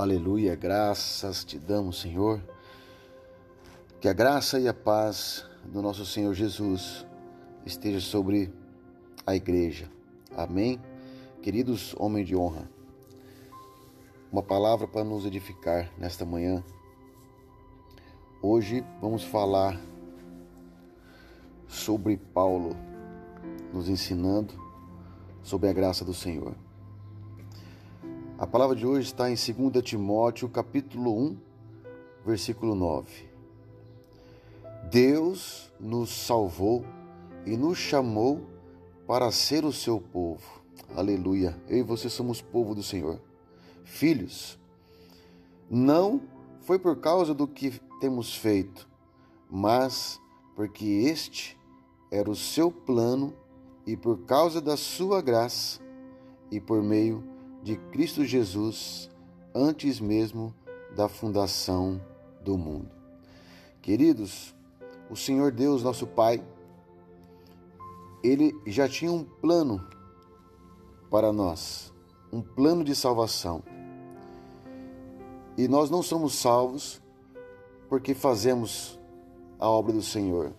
Aleluia, graças te damos, Senhor. Que a graça e a paz do nosso Senhor Jesus esteja sobre a igreja. Amém. Queridos homens de honra, uma palavra para nos edificar nesta manhã. Hoje vamos falar sobre Paulo nos ensinando sobre a graça do Senhor. A palavra de hoje está em 2 Timóteo, capítulo 1, versículo 9. Deus nos salvou e nos chamou para ser o seu povo. Aleluia. Eu e você somos povo do Senhor. Filhos, não foi por causa do que temos feito, mas porque este era o seu plano e por causa da sua graça e por meio de Cristo Jesus antes mesmo da fundação do mundo. Queridos, o Senhor Deus, nosso Pai, ele já tinha um plano para nós, um plano de salvação. E nós não somos salvos porque fazemos a obra do Senhor.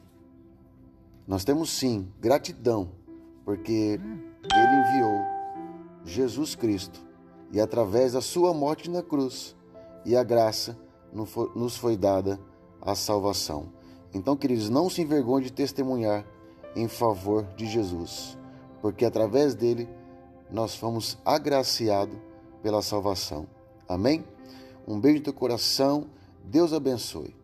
Nós temos sim gratidão porque ele enviou Jesus Cristo, e através da sua morte na cruz e a graça nos foi dada a salvação. Então, queridos, não se envergonhe de testemunhar em favor de Jesus, porque através dele nós fomos agraciados pela salvação. Amém? Um beijo no teu coração, Deus abençoe.